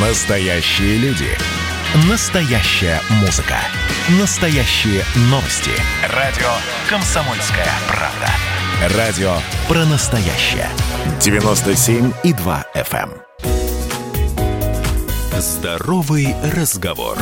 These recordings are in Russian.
Настоящие люди. Настоящая музыка. Настоящие новости. Радио «Комсомольская правда». Радио про настоящее. 97,2 FM. эм. Здоровый разговор.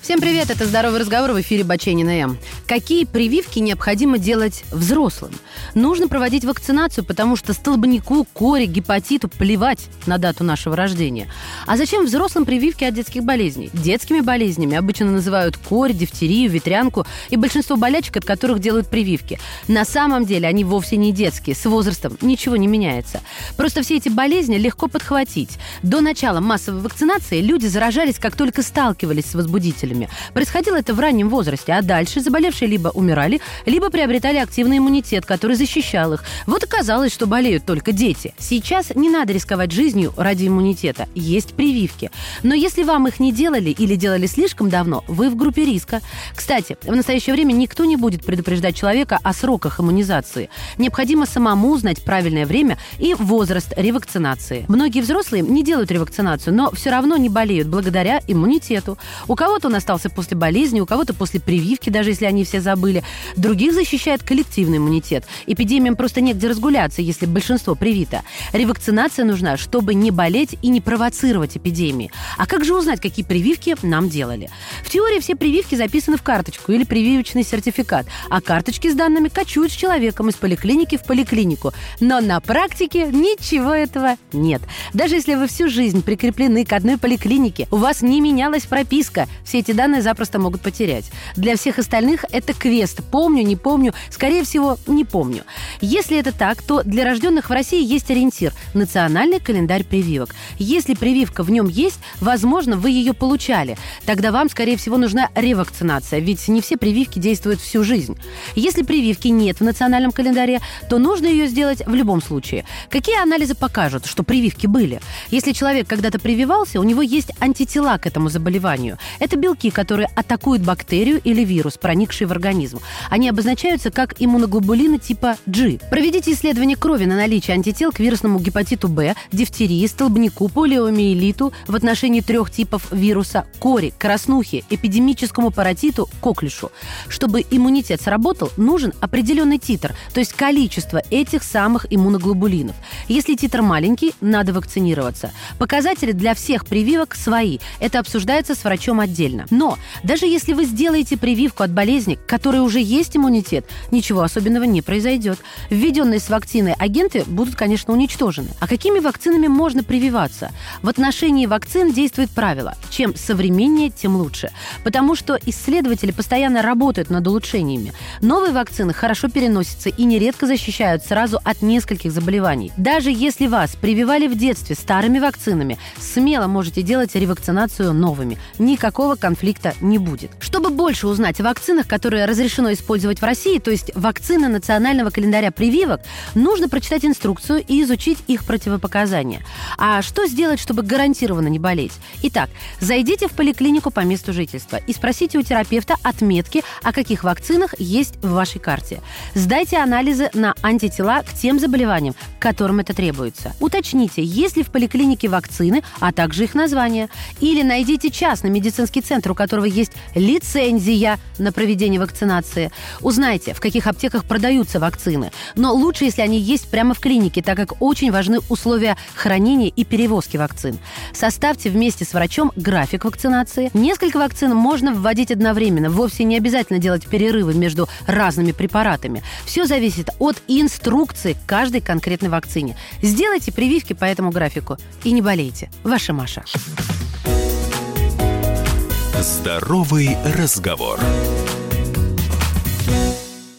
Всем привет, это «Здоровый разговор» в эфире Баченина М. Какие прививки необходимо делать взрослым? Нужно проводить вакцинацию, потому что столбнику, коре, гепатиту плевать на дату нашего рождения. А зачем взрослым прививки от детских болезней? Детскими болезнями обычно называют корь, дифтерию, ветрянку и большинство болячек, от которых делают прививки. На самом деле они вовсе не детские, с возрастом ничего не меняется. Просто все эти болезни легко подхватить. До начала массовой вакцинации люди заражались, как только сталкивались с возбудителями. Происходило это в раннем возрасте, а дальше заболевшие либо умирали, либо приобретали активный иммунитет, который защищал их. Вот оказалось, что болеют только дети. Сейчас не надо рисковать жизнью ради иммунитета. Есть прививки. Но если вам их не делали или делали слишком давно, вы в группе риска. Кстати, в настоящее время никто не будет предупреждать человека о сроках иммунизации. Необходимо самому узнать правильное время и возраст ревакцинации. Многие взрослые не делают ревакцинацию, но все равно не болеют благодаря иммунитету. У кого-то он остался после болезни, у кого-то после прививки, даже если они все забыли. Других защищает коллективный иммунитет. Эпидемиям просто негде разгуляться, если большинство привито. Ревакцинация нужна, чтобы не болеть и не провоцировать эпидемии. А как же узнать, какие прививки нам делали? В теории все прививки записаны в карточку или прививочный сертификат, а карточки с данными кочуют с человеком из поликлиники в поликлинику. Но на практике ничего этого нет. Даже если вы всю жизнь прикреплены к одной поликлинике, у вас не менялась прописка, все эти данные запросто могут потерять. Для всех остальных это квест. Помню, не помню, скорее всего, не помню. Если это так, то для рожденных в России есть ориентир – национальный календарь прививок. Если прививка в нем есть, возможно, вы ее получали. Тогда вам, скорее всего, нужна ревакцинация, ведь не все прививки действуют всю жизнь. Если прививки нет в национальном календаре, то нужно ее сделать в любом случае. Какие анализы покажут, что прививки были? Если человек когда-то прививался, у него есть антитела к этому заболеванию. Это белки, которые атакуют бактерию или вирус, проникший в организм. Они обозначаются как иммуноглобулины типа G. Проведите исследование крови на наличие антител к вирусному гепатиту Б, дифтерии, столбнику, полиомиелиту в отношении трех типов вируса кори, краснухи, эпидемическому паротиту, коклюшу. Чтобы иммунитет сработал, нужен определенный титр, то есть количество этих самых иммуноглобулинов. Если титр маленький, надо вакцинироваться. Показатели для всех прививок свои. Это обсуждается с врачом отдельно. Но даже если вы сделаете прививку от болезни, которой уже есть иммунитет, ничего особенного не произойдет. Введенные с вакциной агенты будут, конечно, уничтожены. А какими вакцинами можно прививаться? В отношении вакцин действует правило – чем современнее, тем лучше. Потому что исследователи постоянно работают над улучшениями. Новые вакцины хорошо переносятся и нередко защищают сразу от нескольких заболеваний. Даже если вас прививали в детстве старыми вакцинами, смело можете делать ревакцинацию новыми. Никакого конфликта не будет. Чтобы больше узнать о вакцинах, которые разрешено использовать в России, то есть вакцины национального календаря прививок, нужно прочитать инструкцию и изучить их противопоказания. А что сделать, чтобы гарантированно не болеть? Итак, зайдите в поликлинику по месту жительства и спросите у терапевта отметки, о каких вакцинах есть в вашей карте. Сдайте анализы на антитела к тем заболеваниям, которым это требуется. Уточните, есть ли в поликлинике вакцины, а также их название. Или найдите частный медицинский центр, у которого есть лицензия на проведение вакцинации. Узнайте, в каких аптеках продаются вакцины. Но лучше, если они есть прямо в клинике, так как очень важны условия хранения и перевозки вакцин. Составьте вместе с врачом график вакцинации. Несколько вакцин можно вводить одновременно. Вовсе не обязательно делать перерывы между разными препаратами. Все зависит от инструкции каждой конкретной вакцине. Сделайте прививки по этому графику и не болейте. Ваша Маша. Здоровый разговор.